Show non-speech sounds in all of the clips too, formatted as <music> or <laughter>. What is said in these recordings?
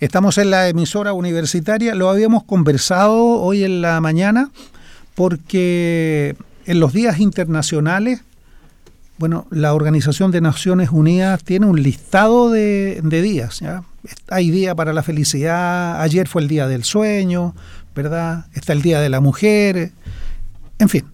Estamos en la emisora universitaria, lo habíamos conversado hoy en la mañana porque en los días internacionales, bueno, la Organización de Naciones Unidas tiene un listado de, días. Hay día para la felicidad, ayer fue el día del sueño, ¿verdad? Está el día de la mujer, en fin.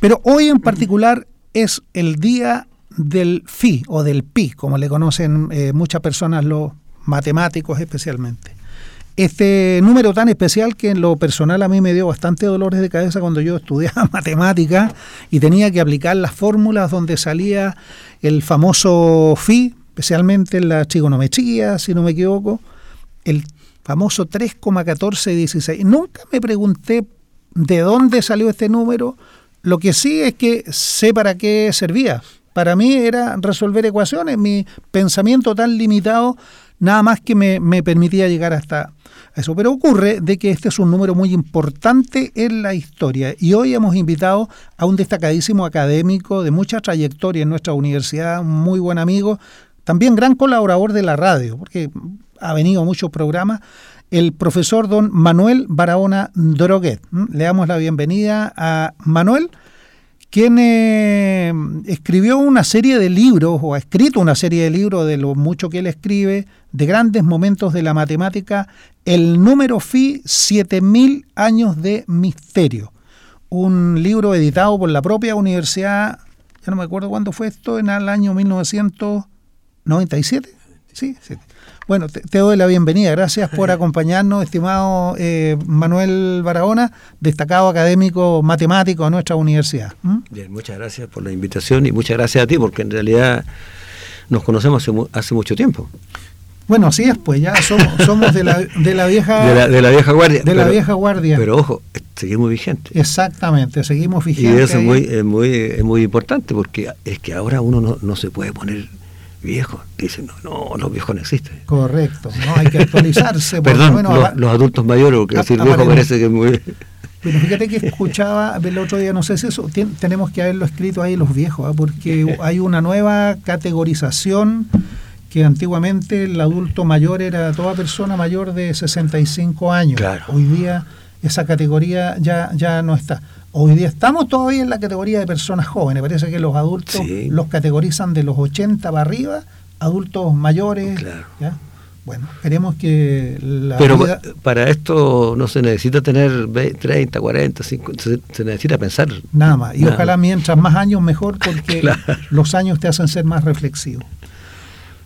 Pero hoy en particular es el día del FI o del PI, como le conocen eh, muchas personas, los matemáticos especialmente. Este número tan especial que en lo personal a mí me dio bastante dolores de cabeza cuando yo <laughs> estudiaba matemática y tenía que aplicar las fórmulas donde salía el famoso phi, especialmente en la trigonometría, si no me equivoco, el famoso 3,1416. Nunca me pregunté de dónde salió este número, lo que sí es que sé para qué servía. Para mí era resolver ecuaciones, mi pensamiento tan limitado nada más que me, me permitía llegar hasta eso. Pero ocurre de que este es un número muy importante en la historia y hoy hemos invitado a un destacadísimo académico de mucha trayectoria en nuestra universidad, un muy buen amigo, también gran colaborador de la radio, porque ha venido a muchos programas, el profesor don Manuel Barahona Droguet. Le damos la bienvenida a Manuel quien eh, escribió una serie de libros, o ha escrito una serie de libros de lo mucho que él escribe, de grandes momentos de la matemática, el número phi, 7000 años de misterio. Un libro editado por la propia universidad, ya no me acuerdo cuándo fue esto, en el año 1997. Sí, sí. Bueno, te, doy la bienvenida. Gracias por <laughs> acompañarnos, estimado eh, Manuel Barahona, destacado académico matemático de nuestra universidad. ¿Mm? Bien, muchas gracias por la invitación y muchas gracias a ti, porque en realidad nos conocemos hace, mucho tiempo. Bueno, así es, pues ya somos, de, la, de la vieja <laughs> de la, vieja guardia. De la vieja guardia. Pero ojo, seguimos vigentes. Exactamente, seguimos vigentes. Y eso es muy, muy, es muy importante porque es que ahora uno no, no se puede poner viejos. Dicen, no, no, los viejos no existen. Correcto, no hay que actualizarse. <laughs> Perdón, los, adultos mayores, porque decir viejo parece que es muy... Pero fíjate que <laughs> escuchaba el otro día, no sé si eso, tenemos que haberlo escrito ahí los viejos, ¿ah? porque <laughs> hay una nueva categorización que antiguamente el adulto mayor era toda persona mayor de 65 años. Hoy día esa categoría ya, ya no está. Hoy día estamos todavía en la categoría de personas jóvenes. Parece que los adultos los categorizan de los 80 para arriba, adultos mayores. Claro. Bueno, queremos que la Pero para esto no se necesita tener 30, 40, 50, se, necesita pensar. Nada más. Y ojalá mientras más años mejor porque <laughs> los años te hacen ser más reflexivo.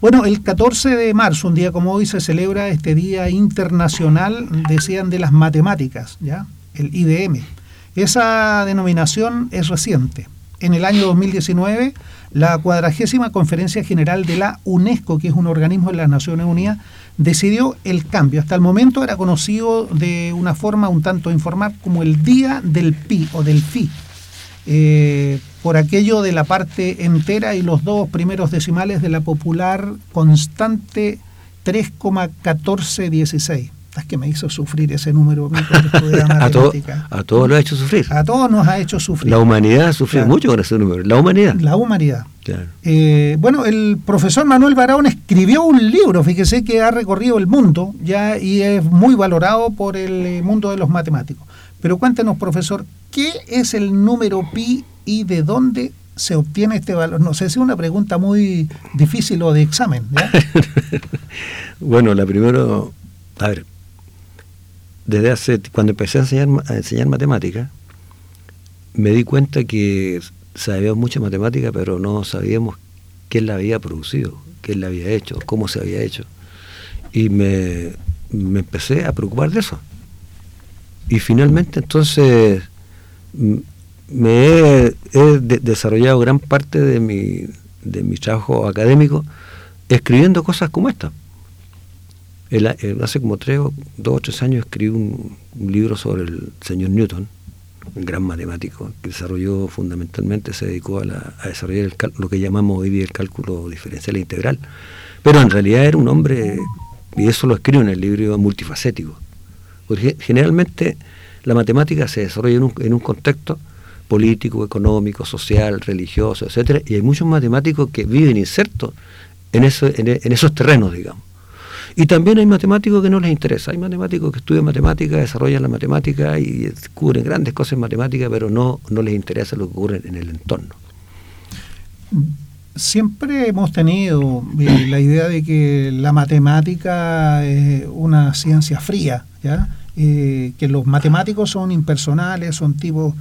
Bueno, el 14 de marzo, un día como hoy, se celebra este Día Internacional, decían, de las Matemáticas, ¿ya? El IDM. Esa denominación es reciente. En el año 2019, la cuadragésima conferencia general de la UNESCO, que es un organismo de las Naciones Unidas, decidió el cambio. Hasta el momento era conocido de una forma un tanto informal como el Día del Pi o del Fi, eh, por aquello de la parte entera y los dos primeros decimales de la popular constante 3,1416 es que me hizo sufrir ese número <laughs> a, todo, a todos lo ha hecho sufrir. A todos nos ha hecho sufrir. La humanidad ha sufrido mucho con ese número. La humanidad. La humanidad. Eh, bueno, el profesor Manuel Barahón escribió un libro, fíjese que ha recorrido el mundo ya y es muy valorado por el eh, mundo de los matemáticos. Pero cuéntenos, profesor, ¿qué es el número pi y de dónde se obtiene este valor? No sé si es una pregunta muy difícil o de examen. <laughs> bueno, la primero, a ver, desde hace, cuando empecé a enseñar, a enseñar matemáticas, me di cuenta que sabíamos mucha matemática, pero no sabíamos quién la había producido, quién la había hecho, cómo se había hecho. Y me, empecé a preocupar de eso. Y finalmente entonces me he, desarrollado gran parte de mi, de mi trabajo académico escribiendo cosas como esta hace como tres dos o tres años escribí un, libro sobre el señor Newton, un gran matemático que desarrolló fundamentalmente, se dedicó a, desarrollar lo que llamamos hoy día el cálculo diferencial e integral. Pero en realidad era un hombre, y eso lo escribo en el libro, multifacético. Generalmente la matemática se desarrolla en un, contexto político, económico, social, religioso, etcétera, y hay muchos matemáticos que viven insertos en esos terrenos, digamos. Y también hay matemáticos que no les interesa. Hay matemáticos que estudian matemática, desarrollan la matemática y descubren grandes cosas en matemática, pero no, no les interesa lo que ocurre en el entorno. Siempre hemos tenido eh, la idea de que la matemática es una ciencia fría, ¿ya? Eh, que los matemáticos son impersonales, son tipos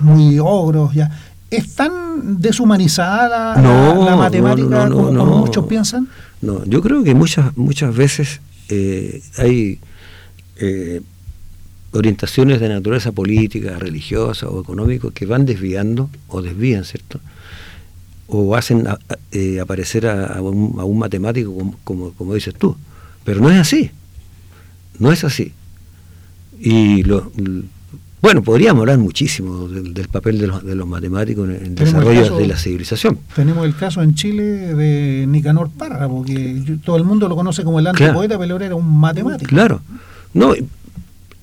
muy ogros, ¿ya? ¿Es tan deshumanizada la, matemática como, muchos piensan? No, yo creo que muchas, muchas veces eh, hay eh, orientaciones de naturaleza política, religiosa o económica que van desviando o desvían, ¿cierto? O hacen aparecer a, un, matemático como, como dices tú. Pero no es así. No es así. Y lo, bueno, podríamos hablar muchísimo del, papel de los, de los, matemáticos en el desarrollo de la civilización. Tenemos el caso en Chile de Nicanor Parra, porque todo el mundo lo conoce como el antipoeta, pero era un matemático. Claro. No,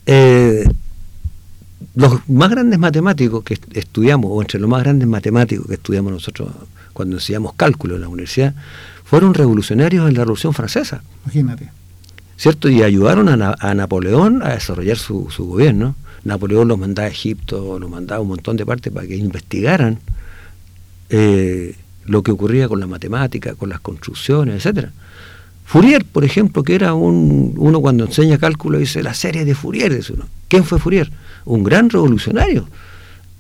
eh, los más grandes matemáticos que estudiamos, o entre los más grandes matemáticos que estudiamos nosotros cuando estudiamos cálculo en la universidad, fueron revolucionarios en la Revolución Francesa. Imagínate. ¿cierto? Y ayudaron a, Napoleón a desarrollar su, gobierno. Napoleón los mandaba a Egipto, los mandaba a un montón de partes para que investigaran eh, lo que ocurría con la matemática, con las construcciones, etcétera. Fourier, por ejemplo, que era un, uno cuando enseña cálculo dice la serie de Fourier, dice uno. ¿Quién fue Fourier? Un gran revolucionario.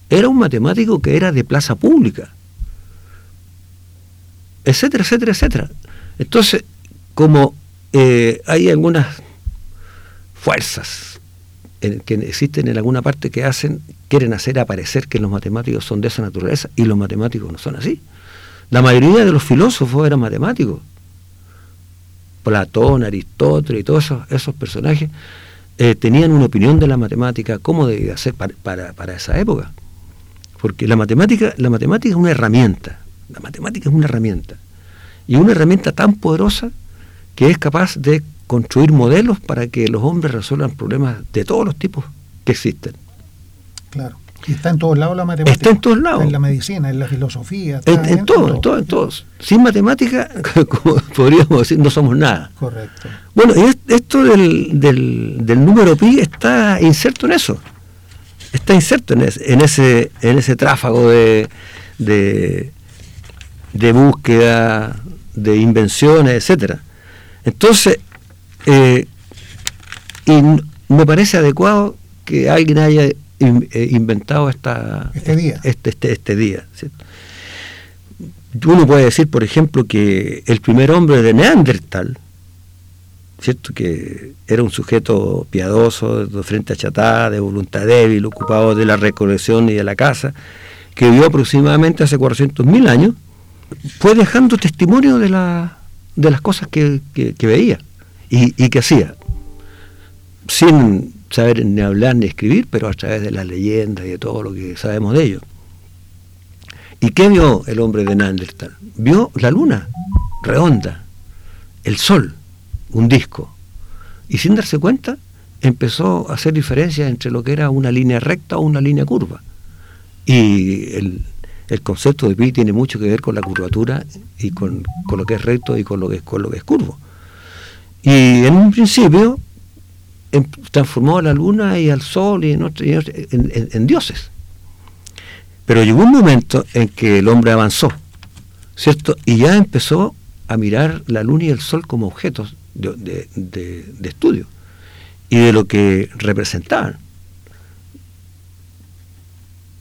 Era un matemático que era de plaza pública, etcétera, etcétera, etcétera. Entonces, como eh, hay algunas fuerzas que existen en alguna parte que hacen, quieren hacer aparecer que los matemáticos son de esa naturaleza y los matemáticos no son así. La mayoría de los filósofos eran matemáticos. Platón, Aristóteles y todos esos, personajes eh, tenían una opinión de la matemática, cómo debía ser para, para, esa época. Porque la matemática, la matemática es una herramienta. La matemática es una herramienta. Y una herramienta tan poderosa que es capaz de construir modelos para que los hombres resuelvan problemas de todos los tipos que existen. Claro. Y está en todos lados la matemática. Está en todos lados. En la medicina, en la filosofía. en, todo, en todo, en todos. Sin matemática, <laughs> como podríamos decir, no somos nada. Correcto. Bueno, y esto del, del, número pi está inserto en eso. Está inserto en ese, en ese, en ese tráfago de, de, de búsqueda, de invenciones, etcétera. Entonces, eh, y me parece adecuado que alguien haya eh, inventado esta, este día. Este, este, este día Uno puede decir, por ejemplo, que el primer hombre de Neandertal, ¿cierto? que era un sujeto piadoso, de frente achatada, de voluntad débil, ocupado de la recolección y de la caza, que vivió aproximadamente hace 400.000 años, fue dejando testimonio de la, de las cosas que, veía y, que hacía, sin saber ni hablar ni escribir, pero a través de las leyendas y de todo lo que sabemos de ellos. ¿Y qué vio el hombre de Neandertal? Vio la luna redonda, el sol, un disco. Y sin darse cuenta, empezó a hacer diferencias entre lo que era una línea recta o una línea curva. Y el, el concepto de pi tiene mucho que ver con la curvatura y con, lo que es recto y con lo que, con lo que es curvo. Y en un principio em, transformó a la luna y al sol y en, dioses. Pero llegó un momento en que el hombre avanzó, ¿cierto? Y ya empezó a mirar la luna y el sol como objetos de estudio y de lo que representaban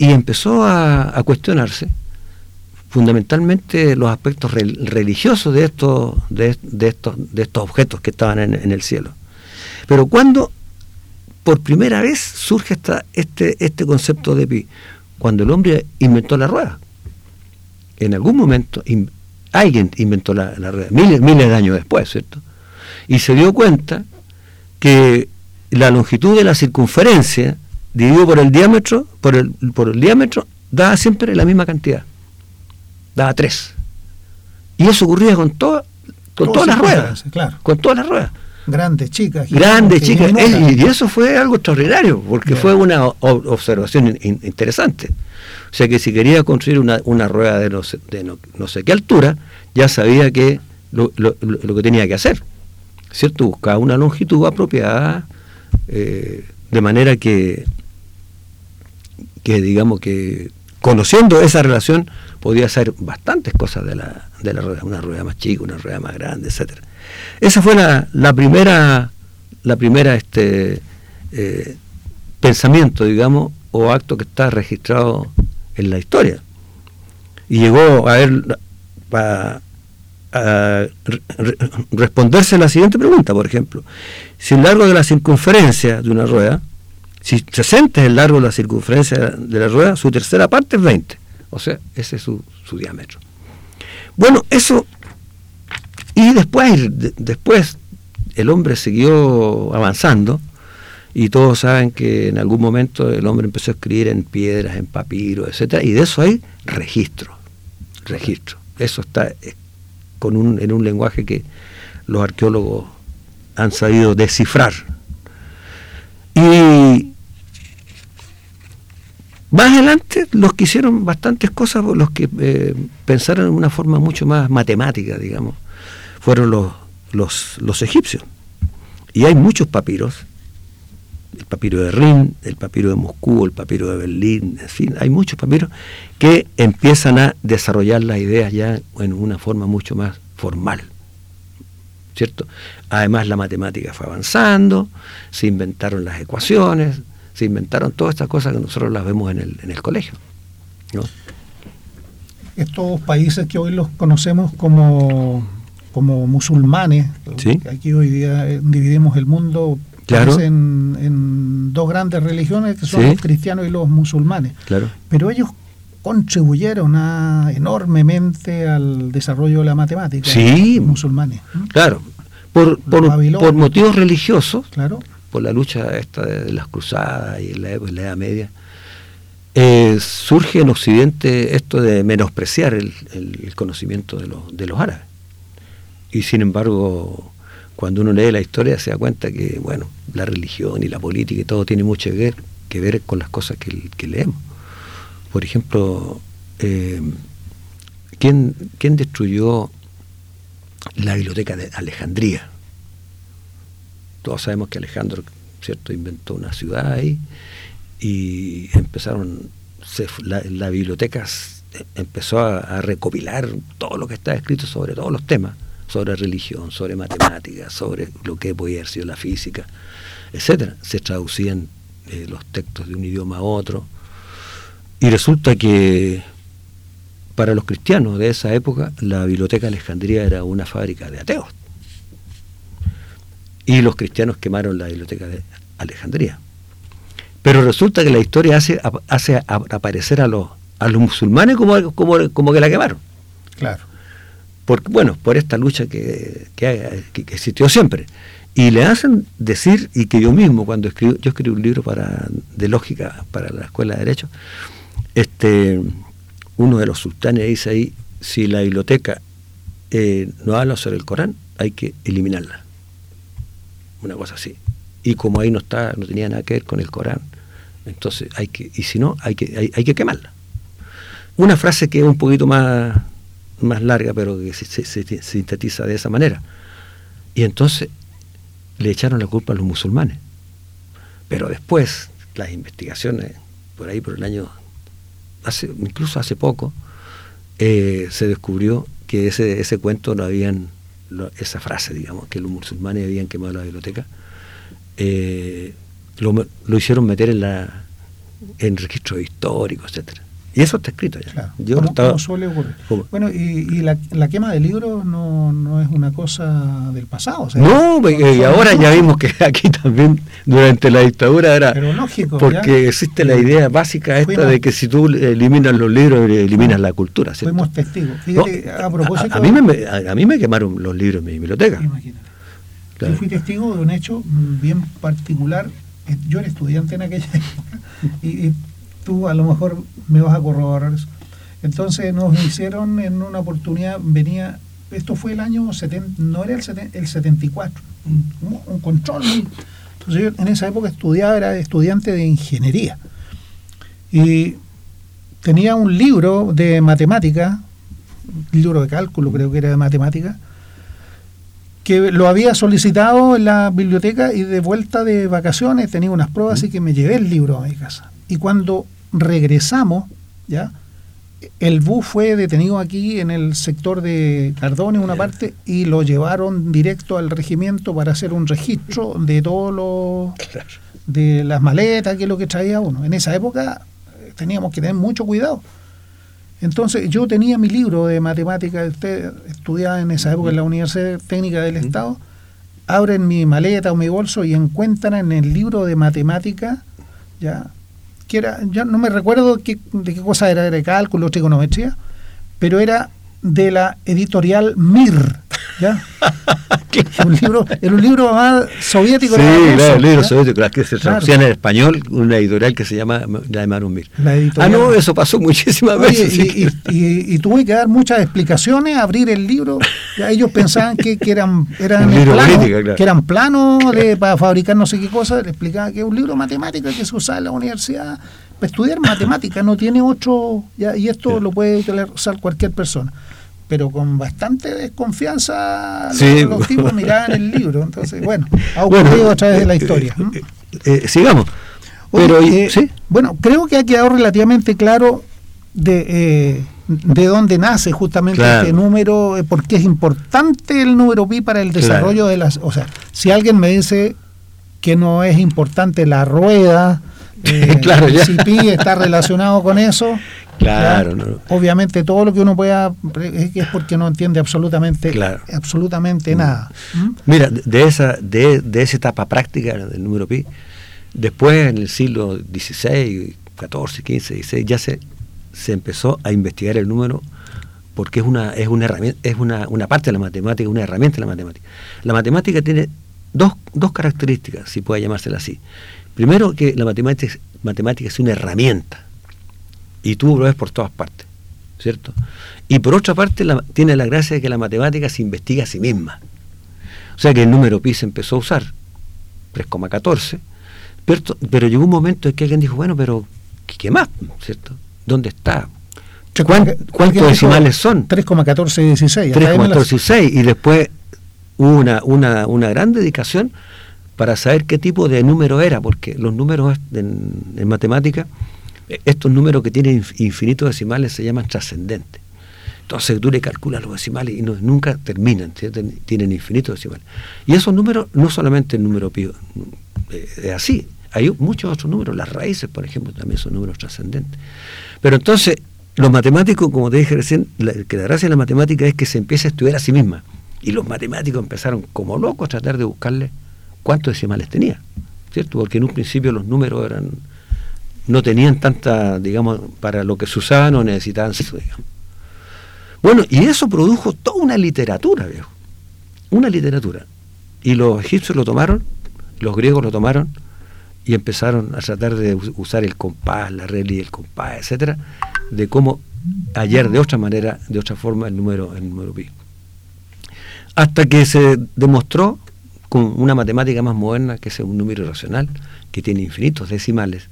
y empezó a, cuestionarse fundamentalmente los aspectos religiosos de estos, de, estos, de estos objetos que estaban en, el cielo. Pero cuando por primera vez surge esta, este, este concepto de pi, cuando el hombre inventó la rueda. En algún momento alguien inventó la, rueda, miles, miles de años después, ¿cierto? Y se dio cuenta que la longitud de la circunferencia dividido por el diámetro, por el, por el diámetro, daba siempre la misma cantidad. Daba 3. Y eso ocurría con, todas con todas las ruedas. Claro. Con todas las ruedas. Grandes, chicas. Grandes, chicas. y eso fue algo extraordinario, porque fue una observación interesante. O sea que si quería construir una, una rueda de, no sé, de no, sé qué altura, ya sabía que lo, lo, lo, que tenía que hacer. ¿cierto? Buscaba una longitud apropiada, eh, de manera que, que, digamos que conociendo esa relación podía hacer bastantes cosas de la, de la rueda, una rueda más chica, una rueda más grande, etcétera. Esa fue la, la primera, la primera este, eh, pensamiento, digamos, o acto que está registrado en la historia. Y llegó a ver para responderse la siguiente pregunta, por ejemplo. Si el largo de la circunferencia de una rueda, si 60 es el largo de la circunferencia de la rueda, su tercera parte es 20. O sea, ese es su, diámetro. Bueno, eso... Y después, después el hombre siguió avanzando y todos saben que en algún momento el hombre empezó a escribir en piedras, en papiro, etcétera, y de eso hay registro, registro. Eso está eh, con un, en un lenguaje que los arqueólogos han sabido descifrar. Y más adelante, los que hicieron bastantes cosas, los que eh, pensaron en una forma mucho más matemática, digamos, fueron los, los, los egipcios. Y hay muchos papiros el papiro de Rin, el papiro de Moscú, el papiro de Berlín, en fin, hay muchos papiros que empiezan a desarrollar las ideas ya en una forma mucho más formal. ¿Cierto? Además la matemática fue avanzando, se inventaron las ecuaciones, se inventaron todas estas cosas que nosotros las vemos en el, en el colegio. Estos países que hoy los conocemos como, como musulmanes, aquí hoy día eh, dividimos el mundo Claro. En, dos grandes religiones que son los cristianos y los musulmanes. Claro. Pero ellos contribuyeron enormemente al desarrollo de la matemática. Sí. Musulmanes. Claro. Por, por, motivos religiosos, claro. Por la lucha esta de, las cruzadas y la, Edad Media, eh, surge en Occidente esto de menospreciar el, conocimiento de los, de los árabes. Y sin embargo, cuando uno lee la historia se da cuenta que, bueno, la religión y la política y todo tiene mucho que ver, con las cosas que, leemos. Por ejemplo, eh, ¿quién, destruyó la biblioteca de Alejandría? Todos sabemos que Alejandro, ¿cierto?, inventó una ciudad ahí y empezaron, la, la, biblioteca empezó a recopilar todo lo que está escrito sobre todos los temas sobre religión, sobre matemáticas, sobre lo que podía haber sido la física, etcétera. Se traducían eh, los textos de un idioma a otro. Y resulta que para los cristianos de esa época la Biblioteca de Alejandría era una fábrica de ateos. Y los cristianos quemaron la Biblioteca de Alejandría. Pero resulta que la historia hace, hace aparecer a los, a los musulmanes como, como, como que la quemaron. Claro por, bueno, por esta lucha que, que, existió siempre. Y le hacen decir, y que yo mismo, cuando escribo, yo escribí un libro para, de lógica para la Escuela de Derecho, este, uno de los sultanes dice ahí, si la biblioteca eh, no habla sobre el Corán, hay que eliminarla. Una cosa así. Y como ahí no está, no tenía nada que ver con el Corán, entonces hay que, y si no, hay que, hay que quemarla. Una frase que es un poquito más más larga, pero que se, sintetiza de esa manera. Y entonces le echaron la culpa a los musulmanes. Pero después, las investigaciones, por ahí por el año, hace, incluso hace poco, eh, se descubrió que ese, ese cuento no habían, esa frase, digamos, que los musulmanes habían quemado la biblioteca, eh, lo, hicieron meter en la en registros históricos, etcétera. Y eso está escrito ya. Yo suele ocurrir. Bueno, y, la, quema de libros no, es una cosa del pasado. no, y ahora ya vimos que aquí también, durante la dictadura, era. Pero lógico. Porque existe la idea básica esta de que si tú eliminas los libros, eliminas la cultura. Fuimos testigos. Fíjate, a, propósito. A, mí me, a, mí me quemaron los libros en mi biblioteca. Imagínate. Yo fui testigo de un hecho bien particular. Yo era estudiante en aquella <laughs> época y tú a lo mejor me vas a corroborar eso. Entonces nos hicieron en una oportunidad, venía, esto fue el año 70, no era el, el 74, un, un control. Entonces yo en esa época estudiaba, era estudiante de ingeniería. Y tenía un libro de matemática, libro de cálculo creo que era de matemática, que lo había solicitado en la biblioteca y de vuelta de vacaciones tenía unas pruebas, así que me llevé el libro a mi casa. Y cuando regresamos, ya, el bus fue detenido aquí en el sector de Cardone, una parte, y lo llevaron directo al regimiento para hacer un registro de todos los de las maletas, que es lo que traía uno. En esa época eh, teníamos que tener mucho cuidado. Entonces yo tenía mi libro de matemáticas, usted estudiaba en esa época en la Universidad Técnica del Estado, abren mi maleta o mi bolso y encuentran en el libro de matemáticas, ya, que ya no me recuerdo de qué cosa era, era de cálculo, trigonometría, pero era de la editorial Mir, ¿ya? <laughs> un libro, era un libro más soviético. Sí, claro, el libro soviético, las que se traducían en español, una editorial que se llama la de Marumir. Ah, no, eso pasó muchísimas veces. Y, y, tuve que dar muchas explicaciones, abrir el libro. Ya ellos pensaban que, que eran, eran plano, que eran planos de, para fabricar no sé qué cosa. Le explicaba que es un libro de matemáticas que se usa en la universidad. Para estudiar matemáticas no tiene otro, ya, y esto lo puede usar cualquier persona pero con bastante desconfianza los, tipos miraban el libro. Entonces, bueno, ha ocurrido a través de la historia. Eh, eh, sigamos. Pero, eh, Bueno, creo que ha quedado relativamente claro de, de dónde nace justamente este número, porque es importante el número pi para el desarrollo de las... O sea, si alguien me dice que no es importante la rueda, <laughs> claro, si pi está relacionado con eso, Claro, obviamente todo lo que uno pueda es porque no entiende absolutamente, absolutamente mm. nada. ¿Mm? Mira, de esa, de, de, esa etapa práctica del número pi, después en el siglo XVI, XIV, XV, XVI, ya se, se empezó a investigar el número porque es una, es una herramienta, es una, una parte de la matemática, una herramienta de la matemática. La matemática tiene dos, dos características, si puede llamársela así. Primero que la matemática, matemática es una herramienta y tú lo ves por todas partes, ¿cierto? Y por otra parte tiene la gracia de que la matemática se investiga a sí misma. O sea que el número pi se empezó a usar, 3,14, pero, pero llegó un momento en que alguien dijo, bueno, pero ¿qué más? ¿Cierto? ¿Dónde está? ¿Cuántos decimales son? 3,1416. 3,1416 y después hubo una, una, una gran dedicación para saber qué tipo de número era, porque los números en, en matemática estos números que tienen infinitos decimales se llaman trascendentes. Entonces tú le calculas los decimales y no, nunca terminan, tienen infinitos decimales. Y esos números, no solamente el número pío, eh, es así, hay muchos otros números, las raíces, por ejemplo, también son números trascendentes. Pero entonces, los matemáticos, como te dije recién, que la gracia de la matemática es que se empieza a estudiar a sí misma. Y los matemáticos empezaron como locos a tratar de buscarle cuántos decimales tenía, ¿cierto? Porque en un principio los números eran no tenían tanta, digamos, para lo que se usaba no necesitaban. Bueno, y eso produjo toda una literatura, viejo. Una literatura. Y los egipcios lo tomaron, los griegos lo tomaron y empezaron a tratar de usar el compás, la regla y el compás, etcétera, de cómo ayer de otra manera, de otra forma el número, el número pi. Hasta que se demostró con una matemática más moderna que es un número racional, que tiene infinitos decimales,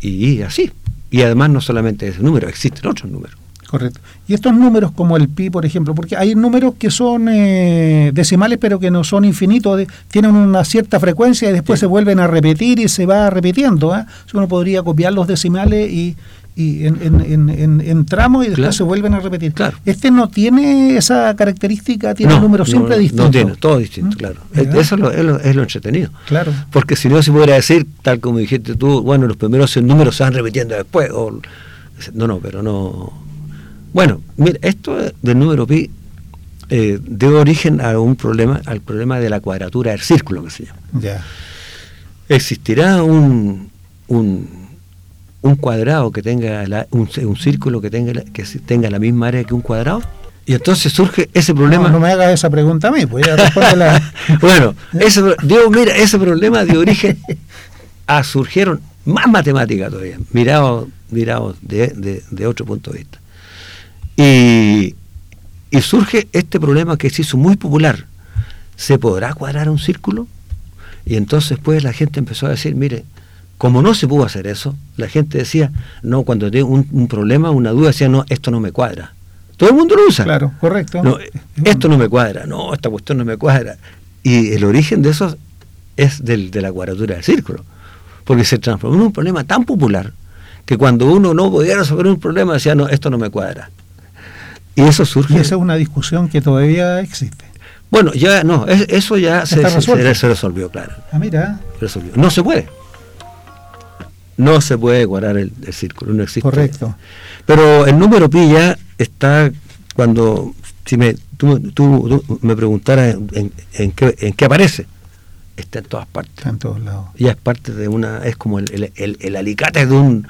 y así. Y además no solamente ese número, existen otros números. Correcto. Y estos números como el pi, por ejemplo, porque hay números que son eh, decimales pero que no son infinitos, tienen una cierta frecuencia y después se vuelven a repetir y se va repitiendo. ¿eh? Uno podría copiar los decimales y, y en, tramos y después se vuelven a repetir. Este no tiene esa característica, tiene un número siempre distinto. No tiene, todo distinto, ¿Mm? claro. Eso es lo, es, lo, entretenido. Claro. Porque si no se pudiera decir, tal como dijiste tú, bueno, los primeros números se van repitiendo después. O, no, no, pero no. Bueno, mira, esto del número pi eh, dio origen a un problema, al problema de la cuadratura del círculo que se llama. Ya. Existirá un, un un cuadrado que tenga un, círculo que tenga que tenga la misma área que un cuadrado y entonces surge ese problema. no, me hagas esa pregunta a mí pues <laughs> bueno ese, digo mira ese problema de origen <laughs> a surgieron más matemáticas todavía mirados de, de, otro punto de vista. Y, y surge este problema que se hizo muy popular. Se podrá cuadrar un círculo y entonces pues la gente empezó a decir mire como no se pudo hacer eso, la gente decía, no, cuando tengo un, problema, una duda, decía, no, esto no me cuadra. Todo el mundo lo usa. Claro, correcto. No, esto no me cuadra, no, esta cuestión no me cuadra. Y el origen de eso es del, de la cuadratura del círculo. Porque se transformó en un problema tan popular que cuando uno no podía resolver un problema decía, no, esto no me cuadra. Y eso surge. Y esa es una discusión que todavía existe. Bueno, ya no, eso ya se, se, resolvió, claro. Ah, mira. No se puede. No se puede cuadrar el, círculo, no existe. Correcto. Pero el número pi ya está cuando, si me, tú, me preguntaras en, qué, en qué aparece, está en todas partes. Está en todos lados. Ya es parte de una, es como el, el, el, alicate de un,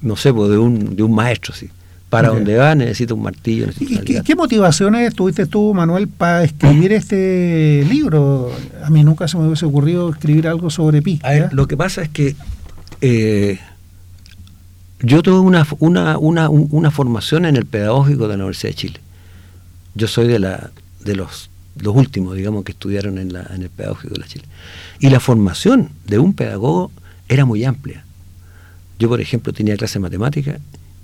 no sé, pues, de un, de un maestro, sí. Para donde va necesita un martillo. ¿Y qué, motivaciones tuviste tú, Manuel, para escribir <clears throat> este libro? A mí nunca se me hubiese ocurrido escribir algo sobre Pi. lo que pasa es que eh, yo tuve una, una, una, una, formación en el pedagógico de la Universidad de Chile. Yo soy de, la, de los, los últimos, digamos, que estudiaron en, la, en el pedagógico de la Chile. Y la formación de un pedagogo era muy amplia. Yo, por ejemplo, tenía clase de matemática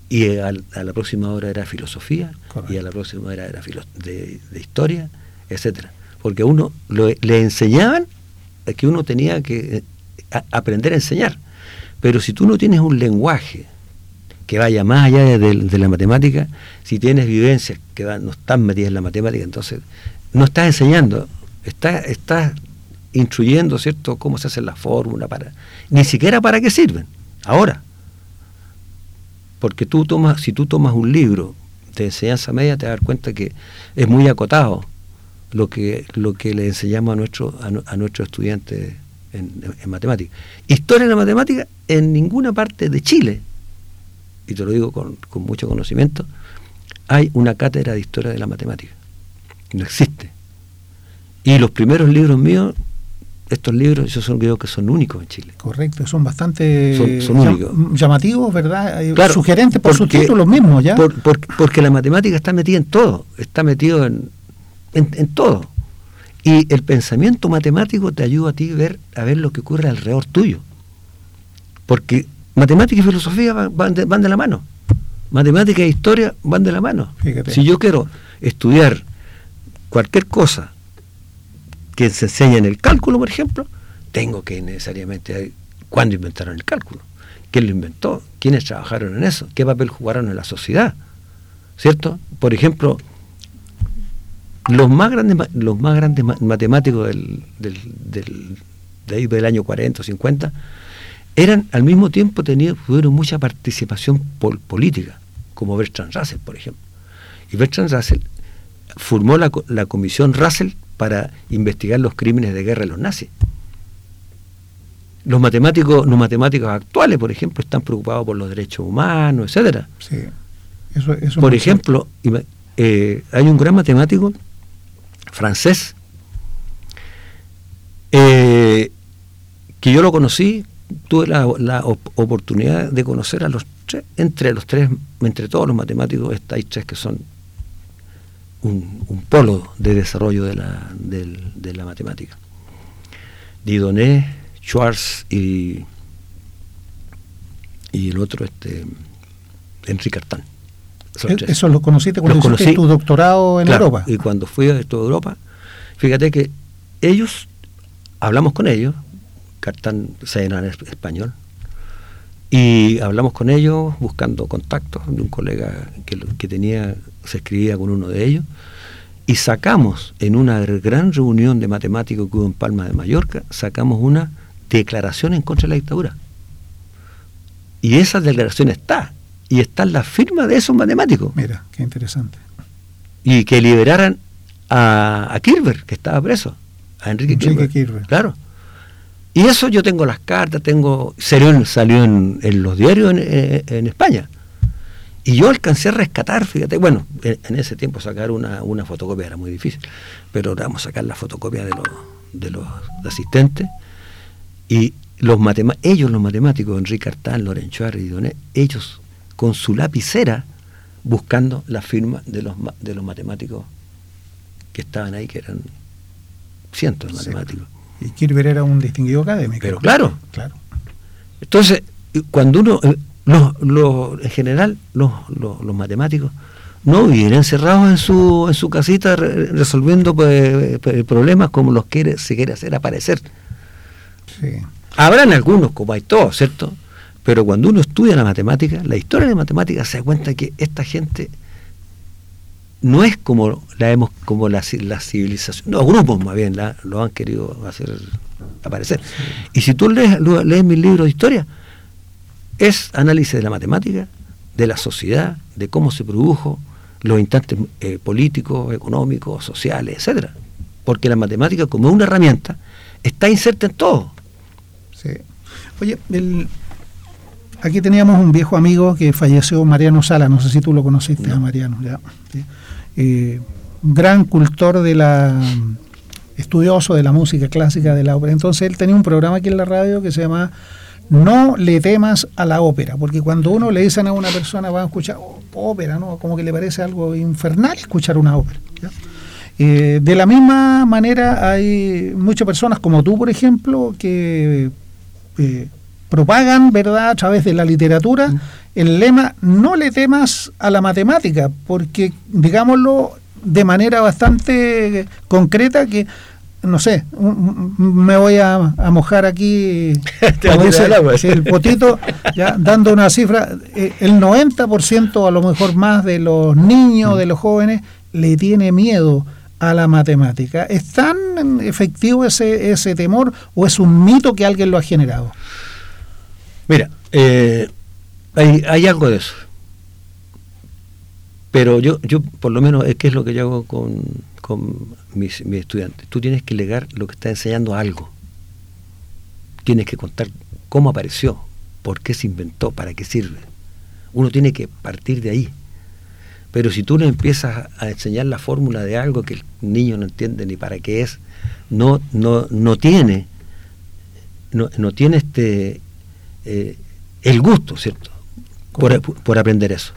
y a, la próxima hora era filosofía y a la próxima hora era de, de, historia, etcétera. Porque a uno le enseñaban que uno tenía que eh, aprender a enseñar. Pero si tú no tienes un lenguaje que vaya más allá de, la matemática, si tienes vivencias que no están metidas en la matemática, entonces no estás enseñando, estás, instruyendo, ¿cierto?, cómo se hace la fórmula, para, ni siquiera para qué sirven, ahora. Porque tú tomas, si tú tomas un libro de enseñanza media, te das cuenta que es muy acotado lo que, lo que le enseñamos a, nuestro, a, nuestros estudiantes en, en matemáticas. Historia de la matemática en ninguna parte de Chile, y te lo digo con, mucho conocimiento, hay una cátedra de historia de la matemática. No existe. Y los primeros libros míos, estos libros, yo son creo que son únicos en Chile. Correcto, son bastante llamativos, ¿verdad? Sugerentes por sus títulos mismos, ¿ya? porque la matemática está metida en todo, está metido en, en, todo. Y el pensamiento matemático te ayuda a ti ver, a ver lo que ocurre alrededor tuyo. Porque Matemática y filosofía van de, van de la mano. Matemática e historia van de la mano. Si yo quiero estudiar cualquier cosa que se enseña en el cálculo, por ejemplo, tengo que necesariamente cuándo inventaron el cálculo, quién lo inventó, quiénes trabajaron en eso, qué papel jugaron en la sociedad, ¿cierto? Por ejemplo, los más grandes los más grandes matemáticos del, del, del, del año 40 o 50 eran al mismo tiempo tuvieron mucha participación política, como Bertrand Russell, por ejemplo. Y Bertrand Russell formó la, comisión Russell para investigar los crímenes de guerra de los nazis. Los matemáticos, los matemáticos actuales, por ejemplo, están preocupados por los derechos humanos, etcétera. Sí. Eso, eso por ejemplo, eh, hay un gran matemático francés eh, que yo lo conocí tuve la, oportunidad de conocer a los tres, entre los tres, entre todos los matemáticos, estáis tres que son un, polo de desarrollo de la, de, la matemática. Dieudonné, Schwartz y, y el otro, este, Enrique Artán. Eso lo conociste cuando hiciste tu doctorado en Europa. Y cuando fui a toda Europa, fíjate que ellos, hablamos con ellos, Cartán se en español. Y hablamos con ellos buscando contactos de un colega que, que tenía, se escribía con uno de ellos, y sacamos en una gran reunión de matemáticos que hubo en Palma de Mallorca, sacamos una declaración en contra de la dictadura. Y esa declaración está, y está en la firma de esos matemáticos. Mira, qué interesante. Y que liberaran a, a Kirber, que estaba preso, a Enrique, Kirber. Claro. Y eso yo tengo las cartas, tengo salió, salió en, los diarios eh, en, España. Y yo alcancé a rescatar, fíjate, bueno, en, ese tiempo sacar una, fotocopia era muy difícil, pero vamos a sacar la fotocopia de los, de los asistentes. Y los ellos, los matemáticos, Enrique Artán, Lorenzo y Doné, ellos con su lapicera buscando la firma de los, de los matemáticos que estaban ahí, que eran cientos de matemáticos. Y Kirber era un distinguido académico. Pero claro. claro. Entonces, cuando uno, eh, los, en general, los, los, matemáticos no viven encerrados en su, en su casita resolviendo pues, pues, problemas como los quiere, se quiere hacer aparecer. Sí. Habrán algunos, como hay todos, ¿cierto? Pero cuando uno estudia la matemática, la historia de la matemática, se da cuenta que esta gente no es como la hemos, como la, la civilización, los grupos más bien la, lo han querido hacer aparecer. Y si tú lees, lees mis libros de historia, es análisis de la matemática, de la sociedad, de cómo se produjo, los instantes eh, políticos, económicos, sociales, etcétera. Porque la matemática, como una herramienta, está inserta en todo. Sí. Oye, aquí teníamos un viejo amigo que falleció, Mariano Sala, no sé si tú lo conociste a Mariano, ya. Eh, gran cultor de la estudioso de la música clásica de la ópera. Entonces él tenía un programa aquí en la radio que se llama No le temas a la ópera, porque cuando uno le dicen a una persona va a escuchar ópera, ¿no? como que le parece algo infernal escuchar una ópera. Eh, de la misma manera hay muchas personas como tú, por ejemplo, que eh, propagan, ¿verdad?, a través de la literatura, mm. el lema no le temas a la matemática, porque, digámoslo de manera bastante concreta, que no sé, me voy a, mojar aquí, <laughs> el potito, ya dando una cifra, eh, el 90% a lo mejor más de los niños, de los jóvenes, le tiene miedo a la matemática. ¿Es tan efectivo ese, ese temor o es un mito que alguien lo ha generado? Mira, eh, hay, algo de eso. Pero yo, yo por lo menos, es que es lo que yo hago con, con mis, estudiantes. Tú tienes que legar lo que está enseñando algo. Tienes que contar cómo apareció, por qué se inventó, para qué sirve. Uno tiene que partir de ahí. Pero si tú le empiezas a enseñar la fórmula de algo que el niño no entiende ni para qué es, no, no, no tiene, no, no tiene este eh, el gusto, ¿cierto? Por, por, aprender eso.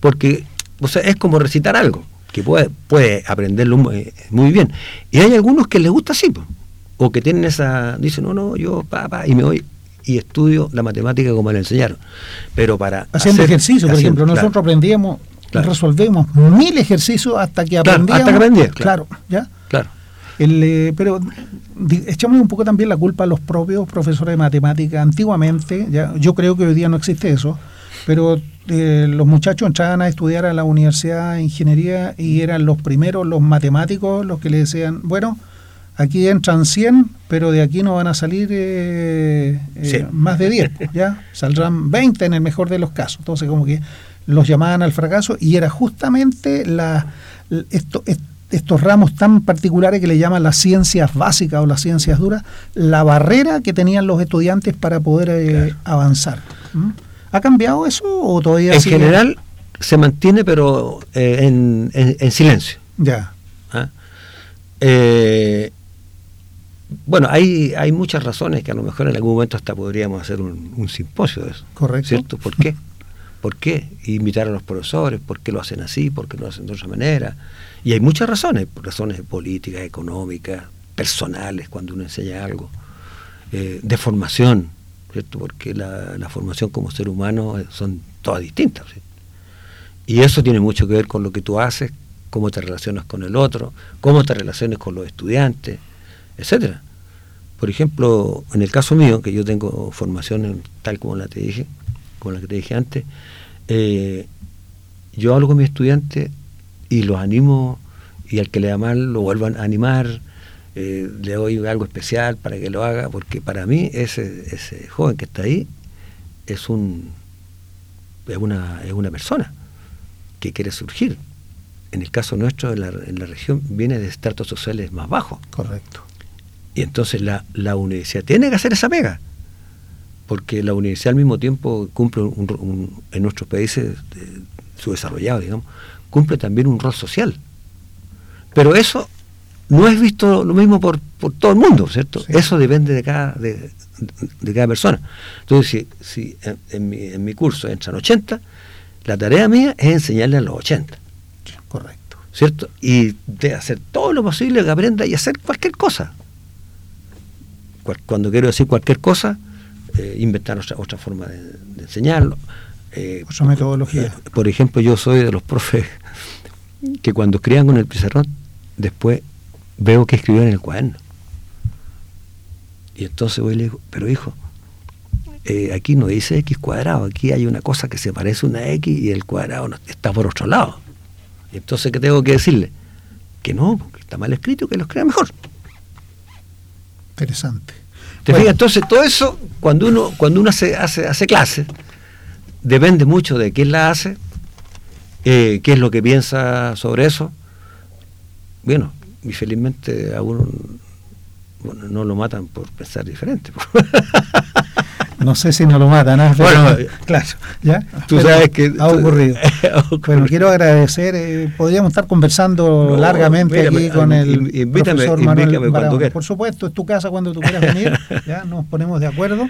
Porque o sea, es como recitar algo que puede, puede aprenderlo muy, bien. Y hay algunos que les gusta así, o que tienen esa, dicen, no, no, yo, papá, y me voy y estudio la matemática como me la enseñaron. Pero para... Haciendo ejercicio, por ejemplo, nosotros aprendíamos, resolvemos mil ejercicios hasta que aprendíamos. hasta que aprendí, claro. ¿ya? Claro. Eh, pero echamos un poco también la culpa a los propios profesores de matemática. Antiguamente, ya, yo creo que hoy día no existe eso, pero eh, los muchachos entraban a estudiar a la universidad de ingeniería y eran los primeros, los matemáticos, los que le decían, bueno, aquí entran 100, pero de aquí no van a salir eh, eh, más de 10, <laughs> ¿ya? Saldrán 20 en el mejor de los casos. Entonces, como que los llamaban al fracaso y era justamente la, esto, estos ramos tan particulares que le llaman las ciencias básicas o las ciencias duras, la barrera que tenían los estudiantes para poder avanzar. ¿Ha cambiado eso o todavía En general se mantiene, pero eh, en, silencio. Ya. ¿Ah? Eh, bueno, hay, hay muchas razones que a lo mejor en algún momento hasta podríamos hacer un, simposio de eso. Correcto. ¿Cierto? ¿Por qué? ¿Por qué? Invitar a los profesores, ¿por qué lo hacen así? ¿Por qué lo hacen de otra manera? Y hay muchas razones, razones políticas, económicas, personales, cuando uno enseña algo, eh, de formación, porque la, formación como ser humano eh, son todas distintas. Y eso tiene mucho que ver con lo que tú haces, cómo te relacionas con el otro, cómo te relacionas con los estudiantes, etcétera. Por ejemplo, en el caso mío, que yo tengo formación tal como la te dije, como la que te dije antes, eh, yo hablo con mis estudiantes y los animo y al que le da mal lo vuelvan a animar, eh, le doy algo especial para que lo haga, porque para mí ese, ese joven que está ahí es un es una, es una persona que quiere surgir. En el caso nuestro, en la, en la región, viene de estratos sociales más bajos. Correcto. Y entonces la, la universidad tiene que hacer esa pega, porque la universidad al mismo tiempo cumple un, en nuestros países subdesarrollados, digamos, cumple también un rol social. Pero eso no es visto lo mismo por, por todo el mundo, ¿cierto? Eso depende de cada, de, cada persona. Entonces, si, si en, mi, en, mi, curso entran 80, la tarea mía es enseñarle a los 80. Correcto. ¿Cierto? Y de hacer todo lo posible que aprenda y hacer cualquier cosa. Cuando quiero decir cualquier cosa, eh, inventar otra, otra forma de, enseñarlo. Eh, metodología. Por ejemplo, yo soy de los profes que cuando escriban con el pizarrón, después veo que escribió en el cuaderno. Y entonces voy y le digo, pero hijo, eh, aquí no dice x cuadrado, aquí hay una cosa que se parece a una x y el cuadrado no- está por otro lado. Y entonces, ¿qué tengo que decirle? Que no, porque está mal escrito, que lo escriba mejor. Interesante. ¿Te Bueno. fijas? Entonces, todo eso, cuando uno, cuando uno hace, hace, hace clases, depende mucho de quién la hace, eh, qué es lo que piensa sobre eso. Bueno, y felizmente a uno bueno, no lo matan por pensar diferente. <laughs> No sé si no lo matan, ¿ah? Pero- Bueno, claro, ¿ya? Tú Pero sabes que... Ha ocurrido. <laughs> Ha ocurrido. Bueno, quiero agradecer, eh, podríamos estar conversando No, largamente mírame, aquí con el invítame, profesor Manuel invítame cuando Barahona. quieras. Por supuesto, es tu casa cuando tú quieras venir, <laughs> ya nos ponemos de acuerdo.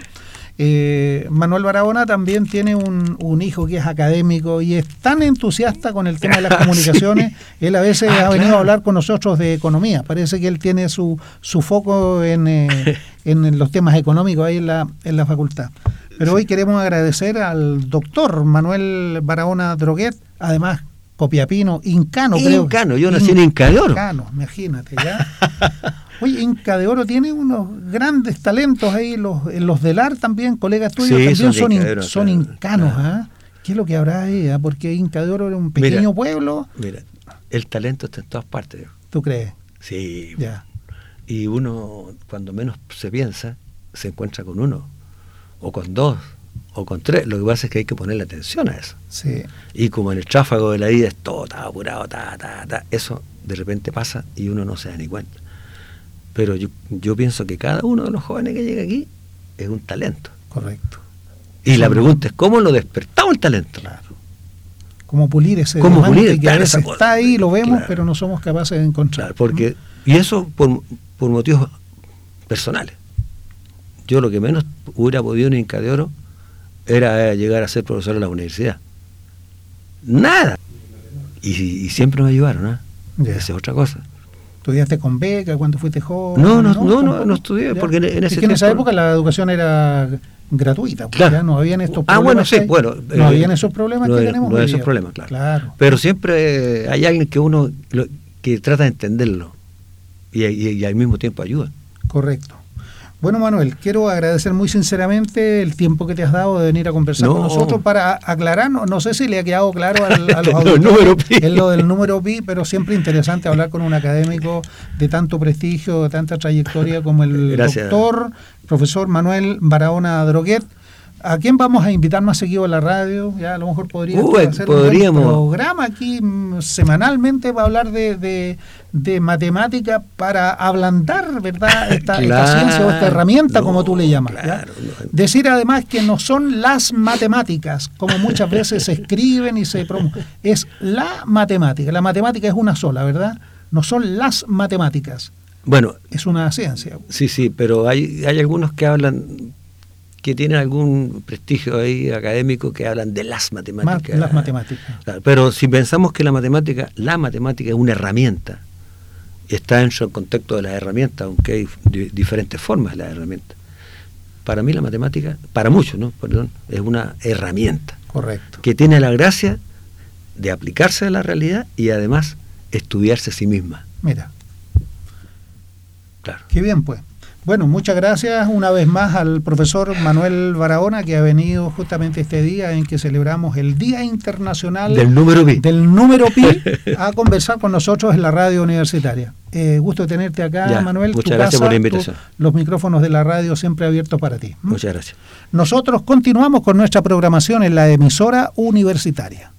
Eh, Manuel Barahona también tiene un, un hijo que es académico y es tan entusiasta con el tema de las <laughs> Ah, comunicaciones. sí. Él a veces Ah, ha venido claro. a hablar con nosotros de economía. Parece que él tiene su, su foco en, eh, en los temas económicos ahí en la, en la facultad. Pero hoy queremos agradecer al doctor Manuel Barahona Droguet, además copiapino, incano, creo. Incano, yo nací en Inca de Oro. Incano, imagínate, ya. <laughs> Oye, Inca de Oro tiene unos grandes talentos ahí, los, en los del AR también, colegas tuyos, Sí, también son son, Inca Oro, incanos, claro. ¿ah? ¿Qué es lo que habrá ahí? ah? Porque Inca de Oro era un pequeño Mira. pueblo, Mira, el talento está en todas partes. ¿tú crees? Sí. Ya, Y uno, cuando menos se piensa, se encuentra con uno, o con dos, o con tres. Lo que pasa es que hay que ponerle atención a eso. sí. Y como en el tráfago de la vida es todo está apurado, ta, ta, ta, eso de repente pasa y uno no se da ni cuenta. Pero yo, yo pienso que cada uno de los jóvenes que llega aquí es un talento. Correcto. Y la pregunta es, ¿cómo lo despertamos el talento? Claro. Cómo pulir ese ¿Cómo pulir? que a veces está ahí, lo vemos, Claro. pero no somos capaces de encontrar. Claro, porque, y eso por, por motivos personales. Yo lo que menos hubiera podido en Inca de Oro era eh, llegar a ser profesor en la universidad. Nada. Y, y siempre me ayudaron, ¿ah? Esa es otra cosa. ¿Estudiaste con beca cuando fuiste joven? No, no, no, no, no estudié, porque en- en Es en esa época la educación era gratuita, pues, Claro. ya no habían estos problemas. Ah, bueno, sí, bueno. No eh, habían esos problemas no que hay- tenemos No esos día. problemas, claro. Claro. Pero siempre eh, hay alguien que uno lo- que trata de entenderlo y, y- y al mismo tiempo ayuda. Correcto. Bueno, Manuel, quiero agradecer muy sinceramente el tiempo que te has dado de venir a conversar No. con nosotros para aclarar, no, sé si le ha quedado claro al- a, <laughs> los auditores en lo del número pi, pero siempre interesante hablar con un académico de tanto prestigio, de tanta trayectoria como el Gracias. doctor, profesor Manuel Barahona Droguet. ¿A quién vamos a invitar más seguido a la radio? Ya a lo mejor podríamos Uy, hacer un podríamos. buen programa aquí mm, semanalmente para hablar de, de, de matemática para ablandar, ¿verdad? <laughs> Esta, ciencia o esta herramienta, como tú le llamas. claro, no. Decir además que no son las matemáticas, como muchas veces se escriben y se promueven, es la matemática. La matemática es una sola, ¿verdad? No son las matemáticas, Bueno, es una ciencia. Sí, sí, pero hay, hay algunos que hablan, que tienen algún prestigio ahí académico, que hablan de las Ma- matemáticas. las matemáticas. Pero si pensamos que la matemática, la matemática es una herramienta, y está dentro del contexto de las herramientas, aunque hay di- diferentes formas de las herramientas. Para mí la matemática, para muchos, ¿no? Perdón, es una herramienta Correcto. que tiene la gracia de aplicarse a la realidad y además estudiarse a sí misma. Mira, Claro. qué bien pues. Bueno, muchas gracias una vez más al profesor Manuel Barahona que ha venido justamente este día en que celebramos el Día Internacional Del número pi. del número pi <laughs> a conversar con nosotros en la radio universitaria. Eh, gusto tenerte acá, Ya, Manuel. muchas Tu gracias por la tu- invitación. los micrófonos de la radio siempre abiertos para ti. Muchas gracias. Nosotros continuamos con nuestra programación en la emisora universitaria.